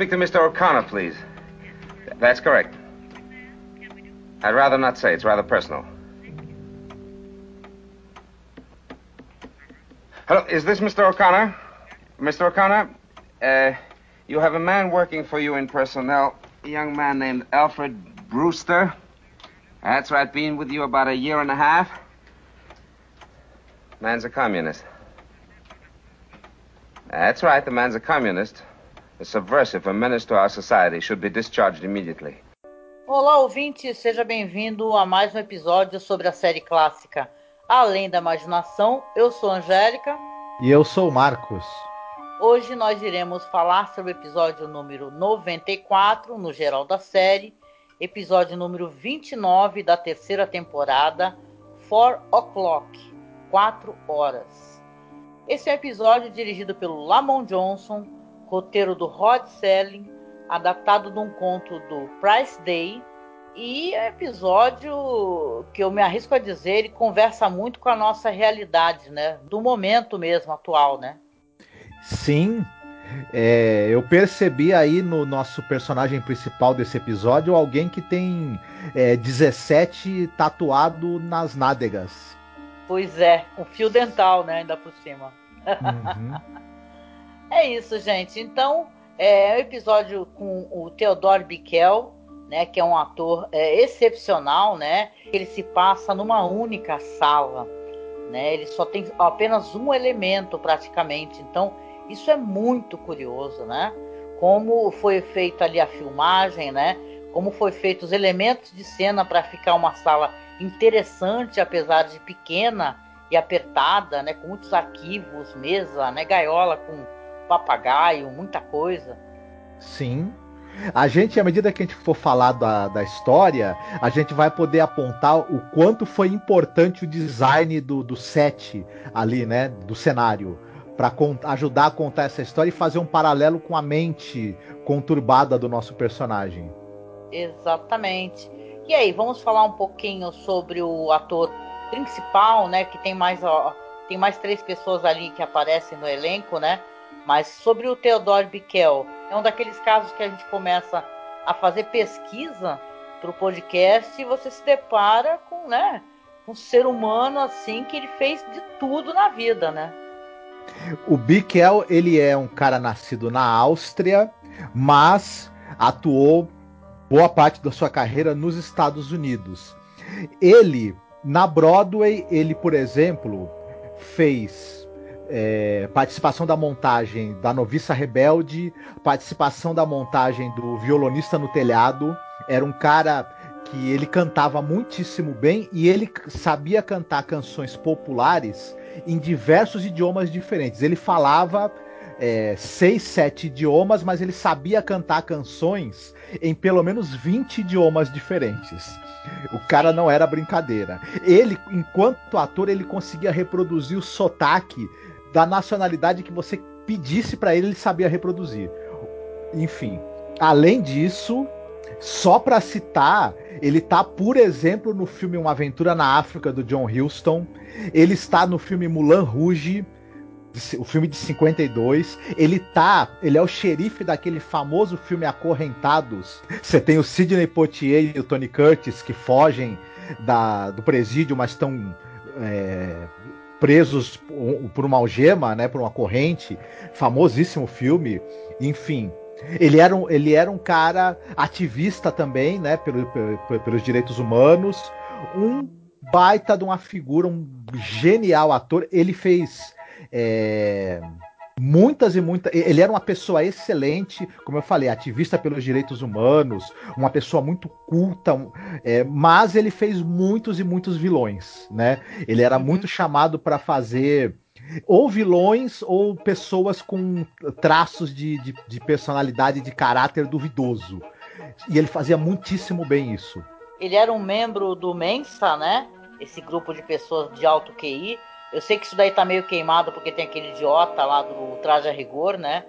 Speak to Mr. O'Connor, please. That's correct. I'd rather not say. It's rather personal. Hello, is this Mr. O'Connor? Mr. O'Connor, uh, you have a man working for you in personnel, a young man named Alfred Brewster. That's right, been with you about a year and a half. Man's a communist. That's right, the man's a communist. A subversive, a menace to our society, should be discharged immediately. Olá, ouvinte, seja bem-vindo a mais um episódio sobre a série clássica Além da Imaginação. Eu sou a Angélica. E eu sou o Marcos. Hoje nós iremos falar sobre o episódio número 94, no geral da série, episódio número 29 da terceira temporada, 4 O'Clock, 4 horas. Esse é um episódio dirigido pelo Lamont Johnson, roteiro do Rod Selling, adaptado de um conto do Price Day. E é episódio que eu me arrisco a dizer, ele conversa muito com a nossa realidade, né? Do momento mesmo atual, né? Sim, é, eu percebi aí no nosso personagem principal desse episódio alguém que tem é, 17 tatuado nas nádegas. Pois é, um fio dental, né? Ainda por cima. Uhum. é isso, gente. Então, é um episódio com o Theodore Bickel, né? Que é um ator é, excepcional, né? Ele se passa numa única sala, né? Ele só tem apenas um elemento praticamente. Então, isso é muito curioso, né? Como foi feita ali a filmagem, né? Como foi feito os elementos de cena para ficar uma sala interessante, apesar de pequena e apertada, né? Com muitos arquivos, mesa, né? Gaiola com papagaio, muita coisa. Sim. A gente, à medida que a gente for falar da, da história, a gente vai poder apontar o quanto foi importante o design do, do set ali, né? Do cenário. Para ajudar a contar essa história e fazer um paralelo com a mente conturbada do nosso personagem. Exatamente. E aí, vamos falar um pouquinho sobre o ator principal, né? Que tem mais, ó, tem mais três pessoas ali que aparecem no elenco, né? Mas sobre o Theodore Bickel, é um daqueles casos que a gente começa a fazer pesquisa para o podcast e você se depara com, né? Um ser humano assim que ele fez de tudo na vida, né? O Bickel, ele é um cara nascido na Áustria, mas atuou boa parte da sua carreira nos Estados Unidos. Ele, na Broadway, ele, por exemplo, fez é, participação da montagem da Noviça Rebelde, participação da montagem do Violonista no Telhado. Era um cara que ele cantava muitíssimo bem e ele sabia cantar canções populares em diversos idiomas diferentes. Ele falava é, seis, sete idiomas, mas ele sabia cantar canções em pelo menos 20 idiomas diferentes. O cara não era brincadeira. Ele, enquanto ator, ele conseguia reproduzir o sotaque da nacionalidade que você pedisse para ele, ele sabia reproduzir. Enfim, além disso, só para citar, ele tá, por exemplo, no filme Uma Aventura na África do John Huston. Ele está no filme Mulan Rouge o filme de 52. Ele tá, ele é o xerife daquele famoso filme Acorrentados. Você tem o Sidney Poitier e o Tony Curtis que fogem da, do presídio, mas estão é, presos por uma algema, né, por uma corrente. Famosíssimo filme. Enfim, ele era um, ele era um cara ativista também, né, pelo, pelo, pelos direitos humanos. Um baita de uma figura, um genial ator. Ele fez é, muitas e muitas. Ele era uma pessoa excelente, como eu falei, ativista pelos direitos humanos, uma pessoa muito culta, é, mas ele fez muitos e muitos vilões, né? Ele era uhum. muito chamado para fazer ou vilões ou pessoas com traços de, de, de personalidade, de caráter duvidoso. E ele fazia muitíssimo bem isso. Ele era um membro do Mensa, né? Esse grupo de pessoas de alto QI eu sei que isso daí tá meio queimado porque tem aquele idiota lá do Traje a Rigor, né?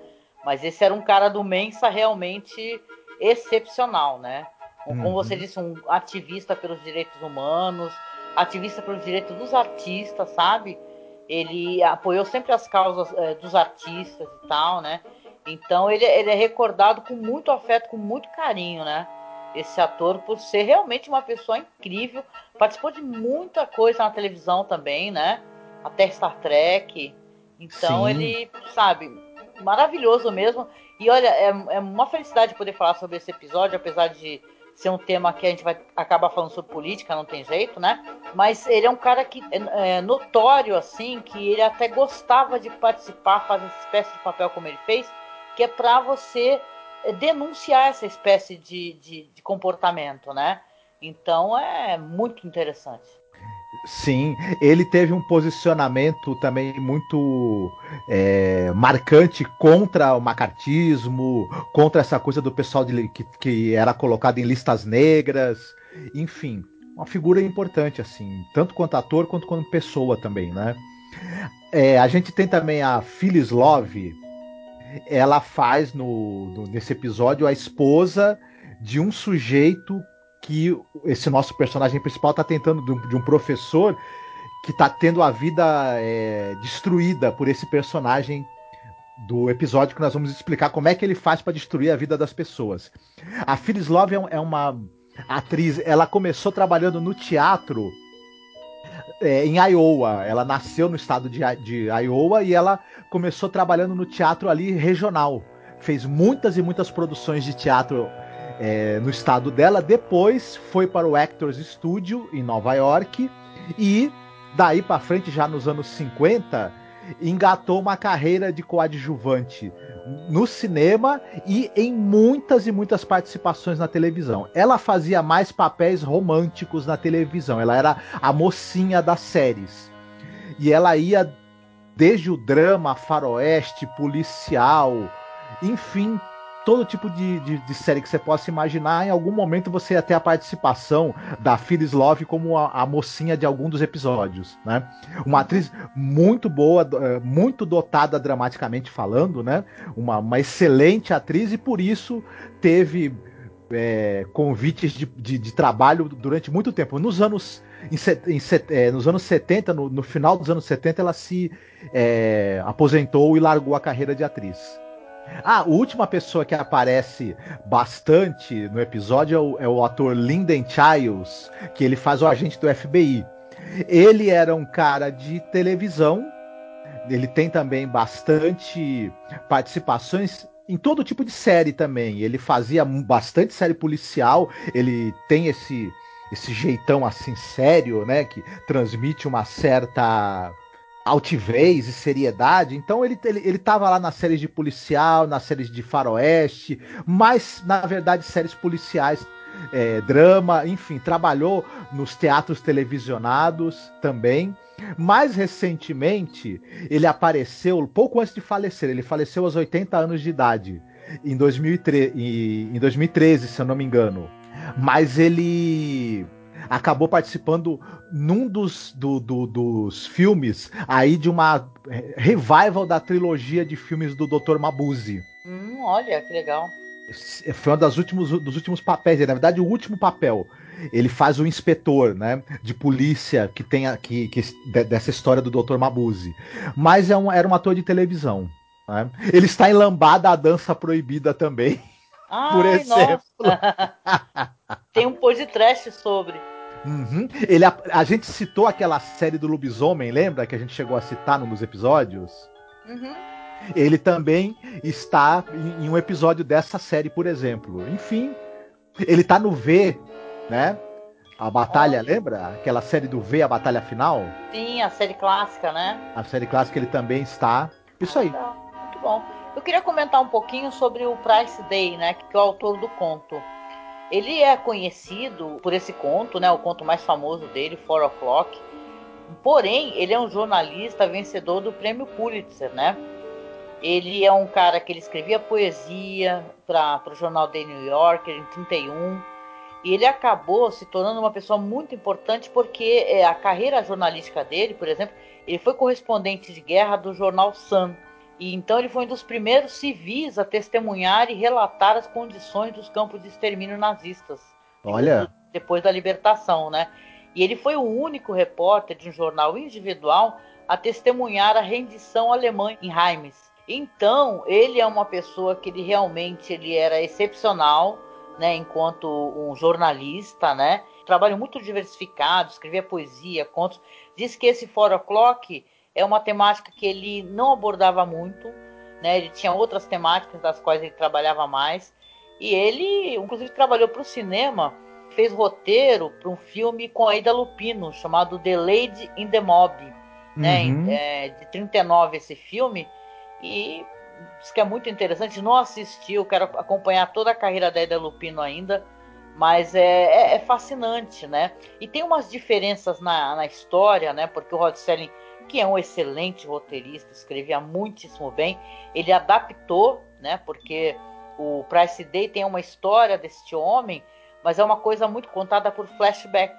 Mas esse era um cara do Mensa realmente excepcional, né? Como uhum. você disse, um ativista pelos direitos humanos, ativista pelos direitos dos artistas, sabe? Ele apoiou sempre as causas é, dos artistas e tal, né? Então ele, ele é recordado com muito afeto, com muito carinho, né? Esse ator, por ser realmente uma pessoa incrível, participou de muita coisa na televisão também, né? Até Star Trek. Então Sim. ele, sabe, maravilhoso mesmo. E olha, é, é uma felicidade poder falar sobre esse episódio, apesar de ser um tema que a gente vai acabar falando sobre política, não tem jeito, né? Mas ele é um cara que é, é notório, assim, que ele até gostava de participar, fazer essa espécie de papel como ele fez, que é para você é, denunciar essa espécie de, de, de comportamento, né? Então é muito interessante. Sim, ele teve um posicionamento também muito é, marcante contra o macartismo, contra essa coisa do pessoal de, que, que era colocado em listas negras, enfim, uma figura importante assim, tanto quanto ator quanto pessoa também, né? É, a gente tem também a Phyllis Love, ela faz no, no, nesse episódio a esposa de um sujeito que esse nosso personagem principal está tentando de um, de um, professor que está tendo a vida é, destruída por esse personagem do episódio que nós vamos explicar como é que ele faz para destruir a vida das pessoas. A Phyllis Love é, é uma atriz, ela começou trabalhando no teatro é, em Iowa. Ela nasceu no estado de, de Iowa e ela começou trabalhando no teatro ali regional. Fez muitas e muitas produções de teatro é, no estado dela. Depois foi para o Actors Studio em Nova York e daí para frente, já nos anos 50, engatou uma carreira de coadjuvante no cinema e em muitas e muitas participações na televisão. Ela fazia mais papéis românticos na televisão. Ela era a mocinha das séries. E ela ia desde o drama, faroeste, policial, enfim, todo tipo de, de, de, série que você possa imaginar, em algum momento você ia ter a participação da Phyllis Love como a, a mocinha de algum dos episódios, né? Uma atriz muito boa, eh, muito dotada dramaticamente falando, né? Uma, uma excelente atriz e por isso teve é, convites de, de, de, trabalho durante muito tempo. Nos anos, em, em, é, nos anos 70, no, no, final dos anos 70, ela se é, aposentou e largou a carreira de atriz. Ah, a última pessoa que aparece bastante no episódio é o, é o ator Lyndon Childs, que ele faz o agente do FBI. Ele era um cara de televisão, ele tem também bastante participações em todo tipo de série também. Ele fazia bastante série policial, ele tem esse esse jeitão assim sério, né, que transmite uma certa altivez e seriedade. Então ele, ele, ele tava lá nas séries de policial, nas séries de faroeste, mas na verdade séries policiais, é, drama, enfim, trabalhou nos teatros televisionados também. Mais recentemente, ele apareceu pouco antes de falecer. Ele faleceu aos 80 anos de idade, em 2013, em 2013 se eu não me engano. Mas ele acabou participando num dos, do, do, dos filmes aí de uma revival da trilogia de filmes do Dr. Mabuse. Hum, olha, que legal. Foi um dos últimos, dos últimos papéis, na verdade, o último papel. Ele faz o inspetor, né, de polícia que tem aqui que, dessa história do Dr. Mabuse. Mas é um, era um ator de televisão. Né? Ele está em Lambada a Dança Proibida também. Ai, por exemplo. tem um podcast sobre. Uhum. Ele, a, a, gente citou aquela série do lobisomem, lembra? Que a gente chegou a citar num dos episódios? Uhum. Ele também está em, em, um episódio dessa série, por exemplo. Enfim, ele tá no V, né? A batalha, lembra? Aquela série do V, a batalha final? Sim, a série clássica, né? A série clássica ele também está. Isso aí. Bom, eu queria comentar um pouquinho sobre o Price Day, né, que é o autor do conto. Ele é conhecido por esse conto, né, o conto mais famoso dele, Four O'Clock. Porém, ele é um jornalista vencedor do prêmio Pulitzer, né? Ele é um cara que ele escrevia poesia para o jornal The New Yorker em 31 e ele acabou se tornando uma pessoa muito importante porque é, a carreira jornalística dele, por exemplo, ele foi correspondente de guerra do jornal Sun. E então ele foi um dos primeiros civis a testemunhar e relatar as condições dos campos de extermínio nazistas. Olha. Depois da libertação, né? E ele foi o único repórter de um jornal individual a testemunhar a rendição alemã em Reims. Então, ele é uma pessoa que ele realmente ele era excepcional né, enquanto um jornalista, né? Trabalho muito diversificado, escrevia poesia, contos. Diz que esse Four O'Clock é uma temática que ele não abordava muito, né? Ele tinha outras temáticas das quais ele trabalhava mais. E ele, inclusive, trabalhou para o cinema, fez roteiro para um filme com a Ida Lupino, chamado The Lady in the Mob, né? uhum. É, de 39 esse filme. E diz que é muito interessante. Não assisti, eu quero acompanhar toda a carreira da Eda Lupino ainda, mas é, é, é, fascinante, né? E tem umas diferenças na, na história, né? Porque o Rod Serling, que é um excelente roteirista, escrevia muitíssimo bem, ele adaptou, né? Porque o Price Day tem uma história deste homem, mas é uma coisa muito contada por flashback,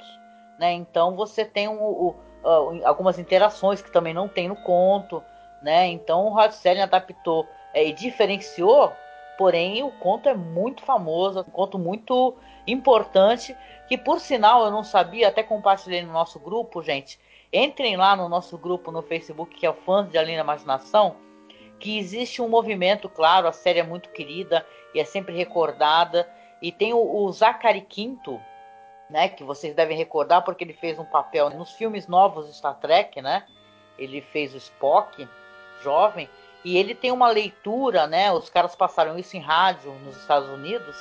né? Então você tem um, um, um, algumas interações que também não tem no conto né? Então o Rod Serling adaptou é, e diferenciou, porém o conto é muito famoso, um conto muito importante, que por sinal eu não sabia, até compartilhei no nosso grupo, gente. Entrem lá no nosso grupo no Facebook, que é o Fãs de Além da Imaginação, que existe um movimento, claro, a série é muito querida e é sempre recordada. E tem o, o Zachary Quinto, né, que vocês devem recordar porque ele fez um papel nos filmes novos de Star Trek, né? Ele fez o Spock jovem, e ele tem uma leitura, né? Os caras passaram isso em rádio nos Estados Unidos.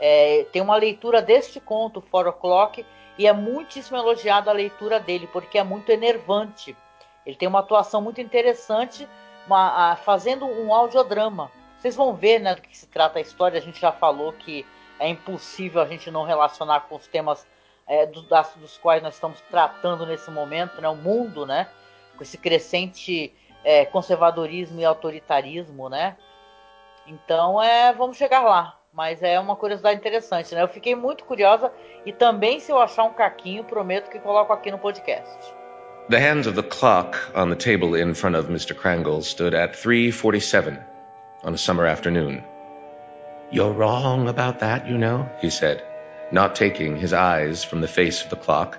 É, tem uma leitura deste conto, Four O'Clock, e é muitíssimo elogiada a leitura dele, porque é muito enervante. Ele tem uma atuação muito interessante, uma, a, fazendo um audiodrama. Vocês vão ver né, do que se trata a história. A gente já falou que é impossível a gente não relacionar com os temas é, do, das, dos quais nós estamos tratando nesse momento, né? O mundo, né? Com esse crescente é, conservadorismo e autoritarismo, né? Então, é, vamos chegar lá. Mas é uma curiosidade interessante, né? Eu fiquei muito curiosa e também se eu achar um caquinho, prometo que coloco aqui no podcast. The hands of the clock on the table in front of Mr. Krangle stood at 3:47 on a summer afternoon. You're wrong about that, you know, he said, not taking his eyes from the face of the clock.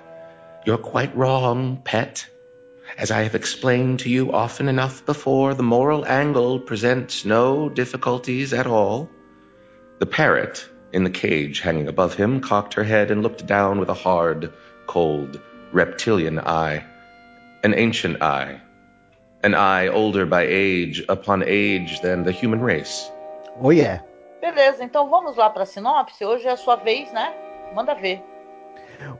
You're quite wrong, pet. As I have explained to you often enough before, the moral angle presents no difficulties at all. The parrot, in the cage hanging above him, cocked her head and looked down with a hard, cold, reptilian eye. An ancient eye. An eye older by age upon age than the human race. Oh, yeah. Beleza, então vamos lá para a sinopse. Hoje é a sua vez, né? Manda ver.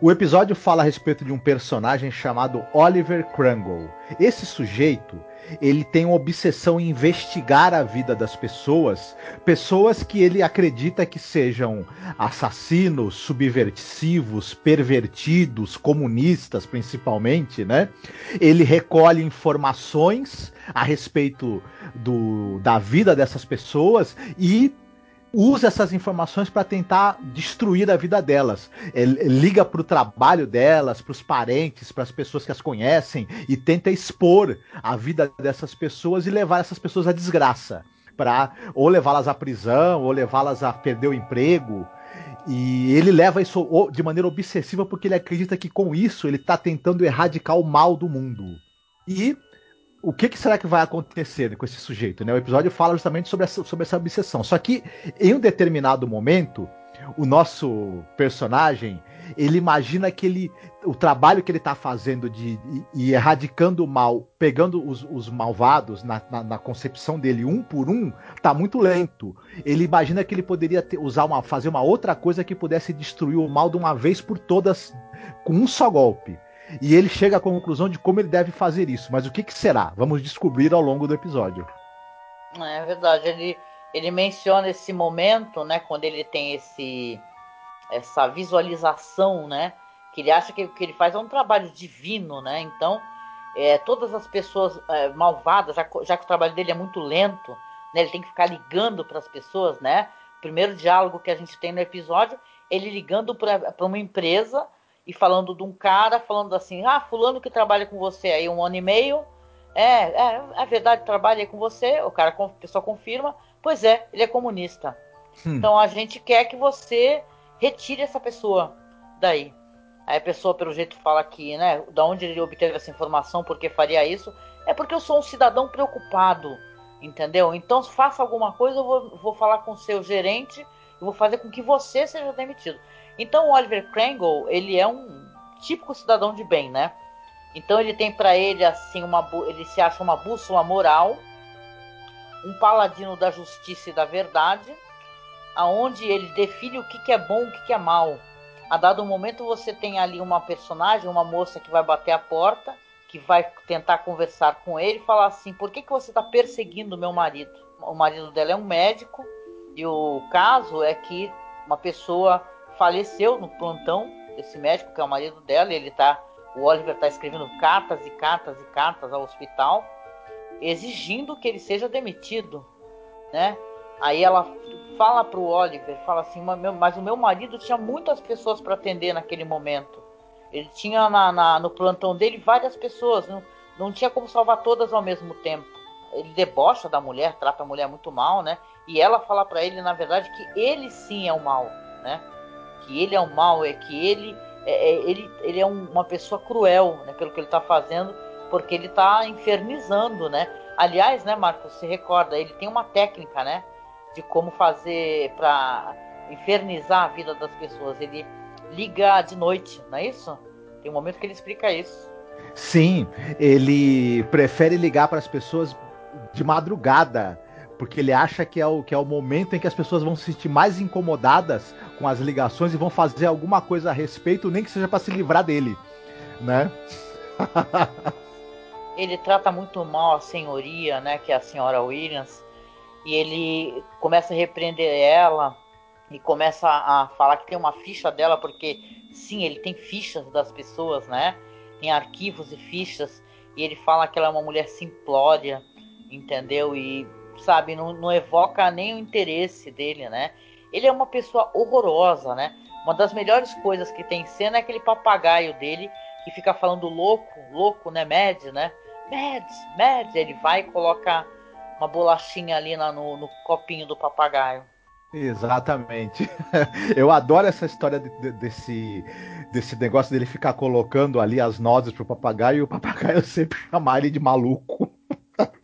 O episódio fala a respeito de um personagem chamado Oliver Krangle. Esse sujeito, ele tem uma obsessão em investigar a vida das pessoas, pessoas que ele acredita que sejam assassinos, subversivos, pervertidos, comunistas principalmente, né? Ele recolhe informações a respeito do, da vida dessas pessoas e usa essas informações para tentar destruir a vida delas. Ele liga para o trabalho delas, para os parentes, para as pessoas que as conhecem e tenta expor a vida dessas pessoas e levar essas pessoas à desgraça, para ou levá-las à prisão ou levá-las a perder o emprego. E ele leva isso de maneira obsessiva porque ele acredita que com isso ele está tentando erradicar o mal do mundo. E o que, que, será que vai acontecer com esse sujeito? Né? O episódio fala justamente sobre essa, sobre essa obsessão. Só que em um determinado momento, o nosso personagem ele imagina que ele, o trabalho que ele está fazendo de, e erradicando o mal, pegando os, os malvados na, na, na, concepção dele um por um, está muito lento. Ele imagina que ele poderia ter, usar uma, fazer uma outra coisa que pudesse destruir o mal de uma vez por todas com um só golpe. E ele chega à conclusão de como ele deve fazer isso. Mas o que, que será? Vamos descobrir ao longo do episódio. É verdade, ele, ele menciona esse momento, né, quando ele tem esse essa visualização, né, que ele acha que o que ele faz é um trabalho divino, né? Então, é, todas as pessoas é, malvadas, já, já, que o trabalho dele é muito lento, né, ele tem que ficar ligando para as pessoas, né? Primeiro diálogo que a gente tem no episódio, ele ligando para uma empresa e falando de um cara, falando assim, ah, fulano que trabalha com você aí um ano e meio, é, é, é verdade, trabalha com você, o cara, a pessoa confirma, pois é, ele é comunista. Hum. Então a gente quer que você retire essa pessoa daí. Aí a pessoa, pelo jeito, fala que, né, da onde ele obteve essa informação, porque faria isso, é porque eu sou um cidadão preocupado, entendeu? Então, faça alguma coisa, eu vou, vou falar com o seu gerente e vou fazer com que você seja demitido. Então, o Oliver Kringle, ele é um típico cidadão de bem, né? Então, ele tem para ele, assim, uma, ele se acha uma bússola moral, um paladino da justiça e da verdade, aonde ele define o que, que é bom, o que, que é mal a dado momento você tem ali uma personagem, uma moça que vai bater a porta, que vai tentar conversar com ele e falar assim: por que, que você está perseguindo meu marido? O marido dela é um médico e o caso é que uma pessoa faleceu no plantão desse médico, que é o marido dela, ele tá. O Oliver está escrevendo cartas e cartas e cartas ao hospital, exigindo que ele seja demitido, né? Aí ela fala pro Oliver, fala assim, mas o meu marido tinha muitas pessoas para atender naquele momento. Ele tinha na, na, no plantão dele várias pessoas, não, não tinha como salvar todas ao mesmo tempo. Ele debocha da mulher, trata a mulher muito mal, né? E ela fala para ele, na verdade, que ele sim é o mal, né? Que ele é o mal, é que ele é, é ele, ele é um, uma pessoa cruel, né? Pelo que ele está fazendo, porque ele está infernizando, né? Aliás, né, Marcos, se recorda, ele tem uma técnica, né? de como fazer para infernizar a vida das pessoas. Ele liga de noite, não é isso? Tem um momento que ele explica isso. Sim, ele prefere ligar para as pessoas de madrugada, porque ele acha que é, o, que é o momento em que as pessoas vão se sentir mais incomodadas com as ligações e vão fazer alguma coisa a respeito, nem que seja para se livrar dele, né? ele trata muito mal a senhoria, né, que é a senhora Williams, e ele começa a repreender ela e começa a falar que tem uma ficha dela, porque sim, ele tem fichas das pessoas, né? Tem arquivos e fichas, e ele fala que ela é uma mulher simplória, entendeu? E, sabe, não, não evoca nem o interesse dele, né? Ele é uma pessoa horrorosa, né? Uma das melhores coisas que tem em cena é aquele papagaio dele que fica falando louco, louco, né? Mad, né? Mad, Mad. Ele vai e coloca uma bolachinha ali na, no, no copinho do papagaio. Exatamente. Eu adoro essa história de, de, desse, desse negócio dele ficar colocando ali as nozes pro papagaio e o papagaio sempre chamar ele de maluco.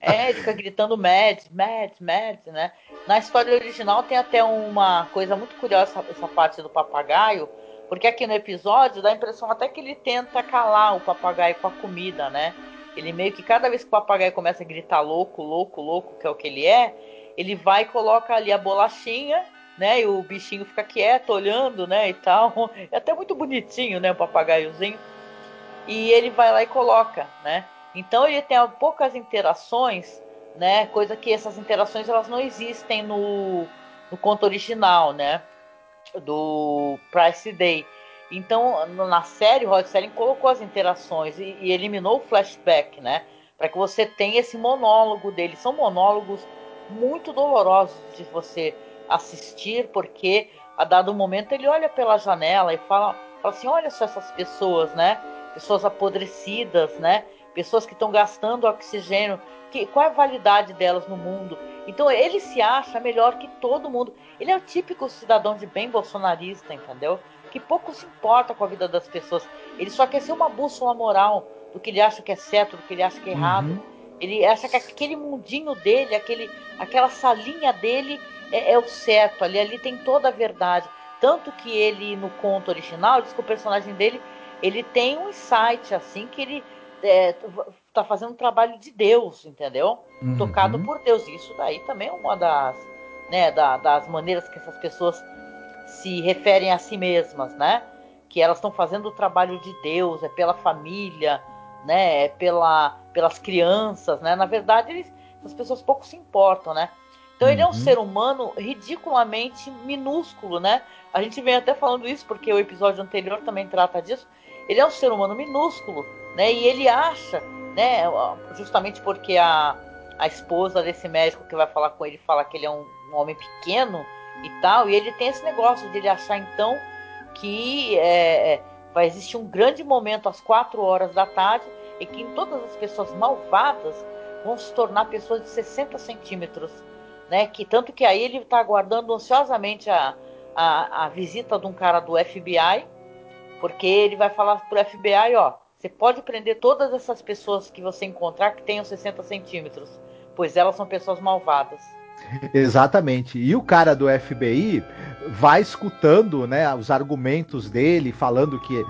É, ele fica gritando mad, mad, mad, né? Na história original tem até uma coisa muito curiosa essa parte do papagaio, porque aqui no episódio dá a impressão até que ele tenta calar o papagaio com a comida, né? Ele meio que cada vez que o papagaio começa a gritar louco, louco, louco, que é o que ele é, ele vai e coloca ali a bolachinha, né? E o bichinho fica quieto, olhando, né? E tal. É até muito bonitinho, né? O papagaiozinho. E ele vai lá e coloca, né? Então ele tem poucas interações, né? Coisa que essas interações elas não existem no, no conto original, né? Do Price Day. Então, na série, o Rod Serling colocou as interações e, e eliminou o flashback, né? Para que você tenha esse monólogo dele. São monólogos muito dolorosos de você assistir, porque a dado momento ele olha pela janela e fala, fala assim: olha só essas pessoas, né? Pessoas apodrecidas, né? Pessoas que estão gastando oxigênio. Que, qual é a validade delas no mundo? Então ele se acha melhor que todo mundo. Ele é o típico cidadão de bem bolsonarista, entendeu? que pouco se importa com a vida das pessoas. Ele só quer ser uma bússola moral do que ele acha que é certo, do que ele acha que é errado. Uhum. Ele acha que aquele mundinho dele, aquele, aquela salinha dele é, é, o certo. Ali, ali tem toda a verdade. Tanto que ele, no conto original, diz que o personagem dele ele tem um insight assim que ele é, tá fazendo um trabalho de Deus, entendeu? Uhum. Tocado por Deus. Isso daí também é uma das, né, da, das maneiras que essas pessoas se referem a si mesmas, né? Que elas estão fazendo o trabalho de Deus, é pela família, né? É pela, pelas crianças, né? Na verdade, eles as pessoas pouco se importam, né? Então ele é um uhum. ser humano ridiculamente minúsculo, né? A gente vem até falando isso porque o episódio anterior também trata disso. Ele é um ser humano minúsculo, né? E ele acha, né? Justamente porque a, a esposa desse médico que vai falar com ele fala que ele é um, um homem pequeno e tal, e ele tem esse negócio de ele achar então que é, é vai existir um grande momento às quatro horas da tarde e que todas as pessoas malvadas vão se tornar pessoas de 60 centímetros né? Que tanto que aí ele está aguardando ansiosamente a, a, a, visita de um cara do FBI, porque ele vai falar para o FBI, ó, você pode prender todas essas pessoas que você encontrar que tenham 60 centímetros, pois elas são pessoas malvadas. Exatamente. E o cara do FBI vai escutando né, os argumentos dele, falando que,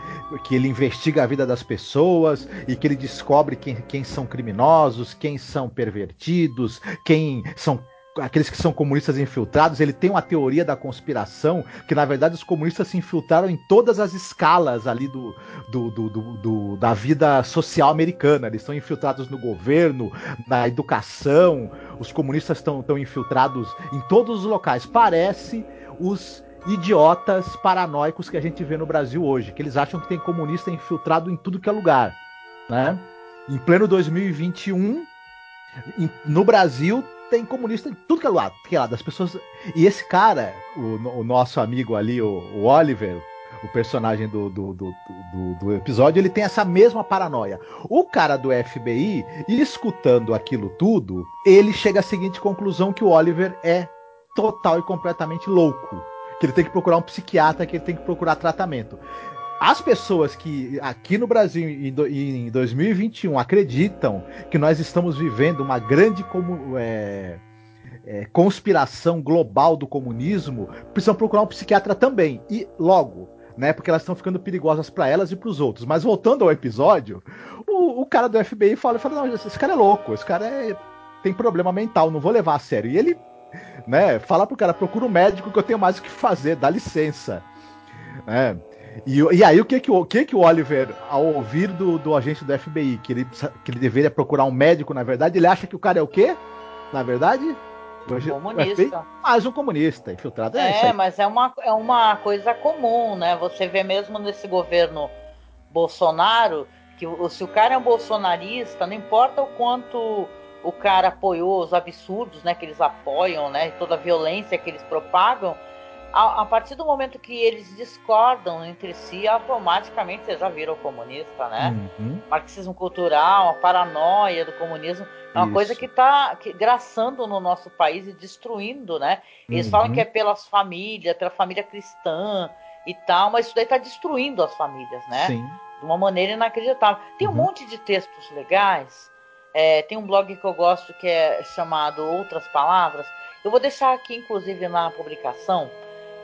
que ele investiga a vida das pessoas e que ele descobre quem, quem são criminosos, quem são pervertidos, quem são aqueles que são comunistas infiltrados, ele tem uma teoria da conspiração que, na verdade, os comunistas se infiltraram em todas as escalas ali do, do, do, do da vida social americana. Eles estão infiltrados no governo, na educação, os comunistas estão, infiltrados em todos os locais. Parece os idiotas paranoicos que a gente vê no Brasil hoje, que eles acham que tem comunista infiltrado em tudo que é lugar, né? Em pleno 2021, no Brasil tem comunista em tudo que é lado, que é lado. As pessoas. E esse cara, o, o nosso amigo ali, o, o Oliver, o personagem do, do, do, do, episódio, ele tem essa mesma paranoia. O cara do FBI, escutando aquilo tudo, ele chega à seguinte conclusão: que o Oliver é total e completamente louco. Que ele tem que procurar um psiquiatra, que ele tem que procurar tratamento as pessoas que aqui no Brasil em 2021 acreditam que nós estamos vivendo uma grande como, é, é, conspiração global do comunismo precisam procurar um psiquiatra também e logo. Né, porque elas estão ficando perigosas para elas e para os outros. Mas voltando ao episódio, o, o, cara do FBI fala, fala: não, esse cara é louco, esse cara é, tem problema mental, não vou levar a sério. E ele, né, fala pro cara: procura um médico que eu tenho mais o que fazer, dá licença. Né? E, e aí o que que, o que que o Oliver, ao ouvir do, do agente do FBI que ele, que ele deveria procurar um médico, na verdade, ele acha que o cara é o quê? Na verdade? Um comunista. Mais um comunista, infiltrado. É, é mas é uma, é uma coisa comum, né? Você vê mesmo nesse governo Bolsonaro que se o cara é um bolsonarista, não importa o quanto o cara apoiou os absurdos, né, que eles apoiam, né, toda a violência que eles propagam, a, a, partir do momento que eles discordam entre si, automaticamente você já viram comunista, né? Uhum. Marxismo cultural, a paranoia do comunismo, é uma Isso. coisa que está graçando no nosso país e destruindo, né? Eles uhum. falam que é pelas famílias, pela família cristã e tal, mas isso daí está destruindo as famílias, né? Sim. De uma maneira inacreditável. Tem um uhum. monte de textos legais. É, tem um blog que eu gosto que é chamado Outras Palavras. Eu vou deixar aqui, inclusive, na publicação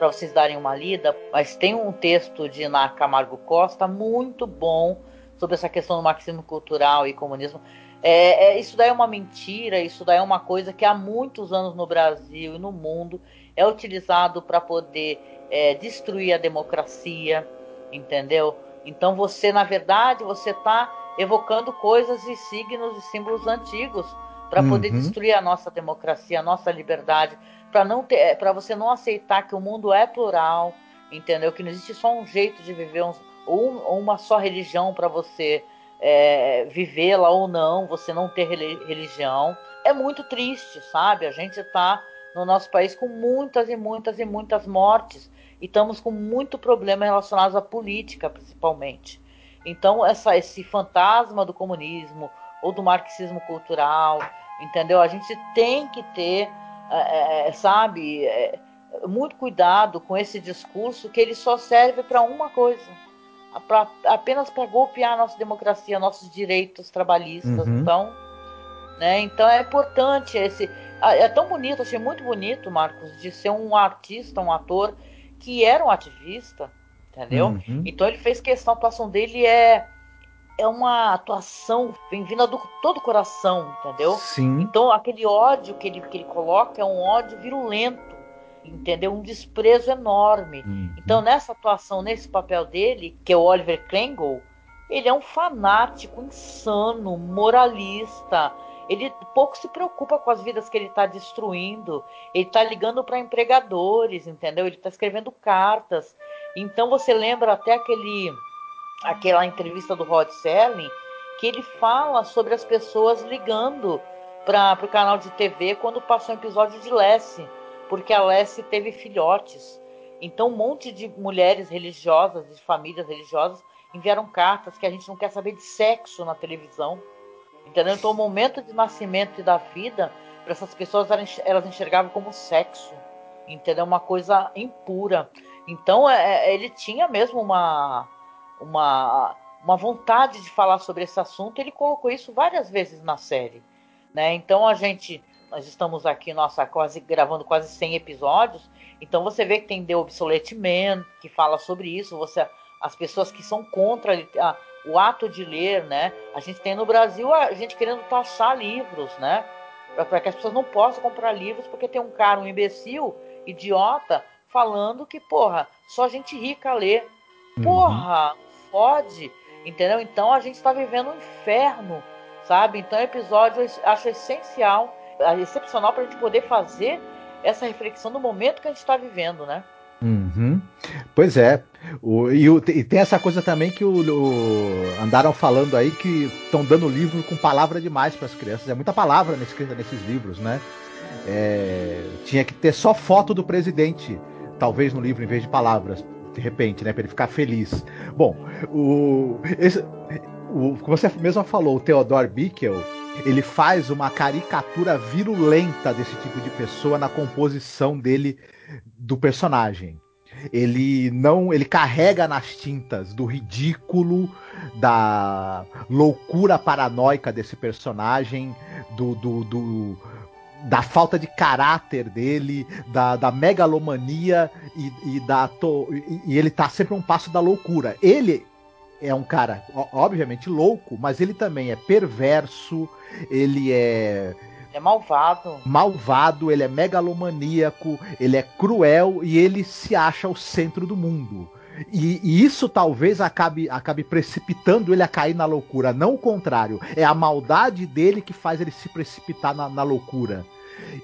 para vocês darem uma lida, mas tem um texto de Ana Camargo Costa muito bom sobre essa questão do marxismo cultural e comunismo. É, é, isso daí é uma mentira, isso daí é uma coisa que há muitos anos no Brasil e no mundo é utilizado para poder é, destruir a democracia, entendeu? Então você, na verdade, você está evocando coisas e signos e símbolos antigos para poder uhum. destruir a nossa democracia, a nossa liberdade, para não ter, é, para você não aceitar que o mundo é plural, entendeu? Que não existe só um jeito de viver um, ou, uma só religião para você é, vivê-la ou não, você não ter religião. É muito triste, sabe? A gente está no nosso país com muitas e muitas e muitas mortes e estamos com muito problema relacionado à política, principalmente. Então, essa, esse fantasma do comunismo ou do marxismo cultural, entendeu? A gente tem que ter é, é, é, sabe, é, muito cuidado com esse discurso que ele só serve para uma coisa, pra, apenas para golpear a nossa democracia, nossos direitos trabalhistas. Uhum. Então, né, então é importante esse. É tão bonito, achei muito bonito, Marcos, de ser um artista, um ator que era um ativista, entendeu? Uhum. Então ele fez questão, a atuação dele é é uma atuação vem vindo do todo o coração, entendeu? Sim. Então aquele ódio que ele, que ele coloca é um ódio virulento, entendeu? Um desprezo enorme. Uhum. Então nessa atuação, nesse papel dele, que é o Oliver Kringle, ele é um fanático insano, moralista. ele pouco se preocupa com as vidas que ele está destruindo. Ele está ligando para empregadores, entendeu? Ele está escrevendo cartas. Então você lembra até aquele aquela entrevista do Rod Serling que ele fala sobre as pessoas ligando para o canal de TV quando passou um episódio de Lessie, porque a Lessie teve filhotes. Então um monte de mulheres religiosas, de famílias religiosas, enviaram cartas que a gente não quer saber de sexo na televisão. Entendeu? Então o momento de nascimento e da vida, para essas pessoas elas enxergavam como sexo. Entendeu? Uma coisa impura. Então é, é, ele tinha mesmo uma, uma, uma vontade de falar sobre esse assunto. Ele colocou isso várias vezes na série. Né? Então a gente, nós estamos aqui, nossa, quase gravando quase 100 episódios. Então você vê que tem The Obsolete Man, que fala sobre isso. Você, as pessoas que são contra a, o ato de ler, né? A gente tem no Brasil a gente querendo taxar livros, né? Para que as pessoas não possam comprar livros porque tem um cara, um imbecil, idiota, falando que, porra, só gente rica lê. Uhum. Fode, entendeu? Então a gente está vivendo um inferno, sabe? Então o episódio eu acho essencial, excepcional para a gente poder fazer essa reflexão no momento que a gente está vivendo, né? Uhum. Pois é. O, e, o, e, tem essa coisa também que o, o andaram falando aí que estão dando livro com palavra demais para as crianças. É muita palavra nesse, nesses livros, né? É, tinha que ter só foto do presidente, talvez no livro, em vez de palavras, de repente, né? Para ele ficar feliz. Bom, o, esse, o, como você mesmo falou, o Theodore Bickel ele faz uma caricatura virulenta desse tipo de pessoa na composição dele do personagem. Ele não, ele carrega nas tintas do ridículo, da loucura paranoica desse personagem, do, do, do da falta de caráter dele, da, da megalomania e, e da to, e, e ele tá sempre um passo da loucura. Ele é um cara, obviamente, louco, mas ele também é perverso, ele é é malvado. Malvado, ele é megalomaníaco, ele é cruel e ele se acha o centro do mundo. E, e, isso talvez acabe, acabe precipitando ele a cair na loucura, não o contrário. É a maldade dele que faz ele se precipitar na, na loucura.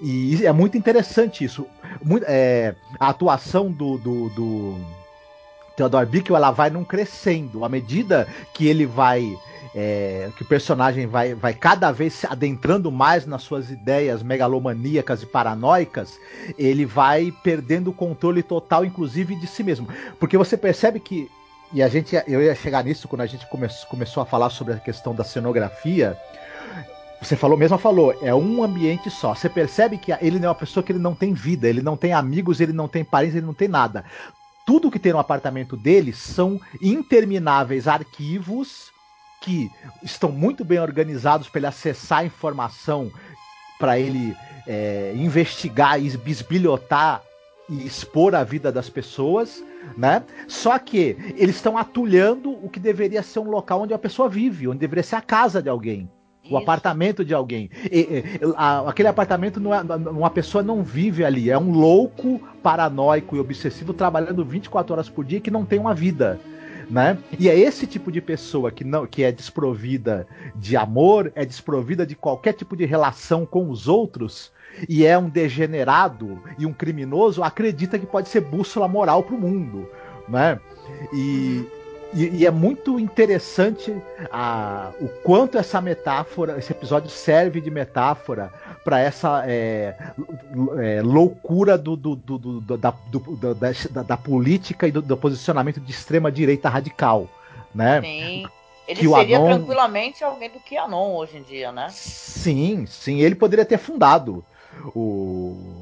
E é muito interessante isso. Muito, é, a atuação do, do, do Theodore Bickel ela vai num crescendo. À medida que ele vai é, que o personagem vai, vai cada vez se adentrando mais nas suas ideias megalomaníacas e paranoicas, ele vai perdendo o controle total, inclusive, de si mesmo. Porque você percebe que. E a gente, eu ia chegar nisso quando a gente come, começou a falar sobre a questão da cenografia. Você falou, mesmo falou, é um ambiente só. Você percebe que ele é uma pessoa que ele não tem vida, ele não tem amigos, ele não tem parentes, ele não tem nada. Tudo que tem no apartamento dele são intermináveis arquivos que estão muito bem organizados para ele acessar a informação, para ele é, investigar e bisbilhotar e expor a vida das pessoas, né? Só que eles estão atulhando o que deveria ser um local onde a pessoa vive, onde deveria ser a casa de alguém. Isso. O apartamento de alguém. E, e, a, aquele apartamento, não é, uma pessoa não vive ali. É um louco, paranoico e obsessivo trabalhando 24 horas por dia que não tem uma vida né? E é esse tipo de pessoa que não que é desprovida de amor, é desprovida de qualquer tipo de relação com os outros e é um degenerado e um criminoso, acredita que pode ser bússola moral para o mundo, né? E, e, e, é muito interessante a, o quanto essa metáfora, esse episódio serve de metáfora para essa é, é, loucura do, do, do, da, da, da, política e do, posicionamento de extrema direita radical, né? Sim. Ele que seria Anon... tranquilamente alguém do QAnon hoje em dia, né? Sim, sim. Ele poderia ter fundado o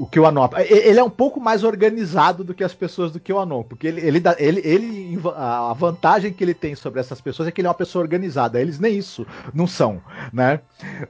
o QAnon. Ele é um pouco mais organizado do que as pessoas do QAnon, porque ele, ele, ele, ele, a vantagem que ele tem sobre essas pessoas é que ele é uma pessoa organizada. Eles nem isso não são, né?